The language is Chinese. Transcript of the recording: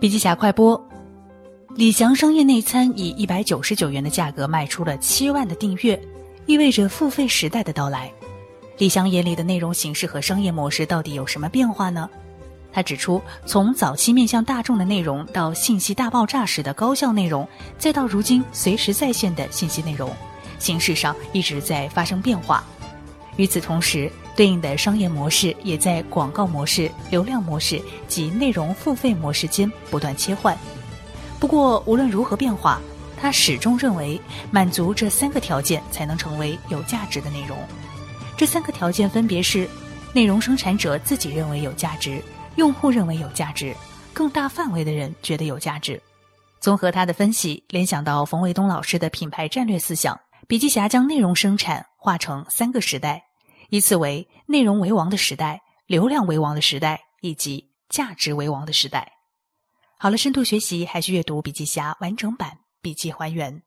笔记侠快播：李翔商业内参以一百九十九元的价格卖出了七万的订阅，意味着付费时代的到来。李翔眼里的内容形式和商业模式到底有什么变化呢？他指出，从早期面向大众的内容，到信息大爆炸时的高效内容，再到如今随时在线的信息内容，形式上一直在发生变化。与此同时，对应的商业模式也在广告模式、流量模式及内容付费模式间不断切换。不过，无论如何变化，他始终认为满足这三个条件才能成为有价值的内容。这三个条件分别是：内容生产者自己认为有价值，用户认为有价值，更大范围的人觉得有价值。综合他的分析，联想到冯卫东老师的品牌战略思想，笔记侠将内容生产划成三个时代。依次为内容为王的时代、流量为王的时代以及价值为王的时代。好了，深度学习还需阅读笔记侠完整版笔记还原。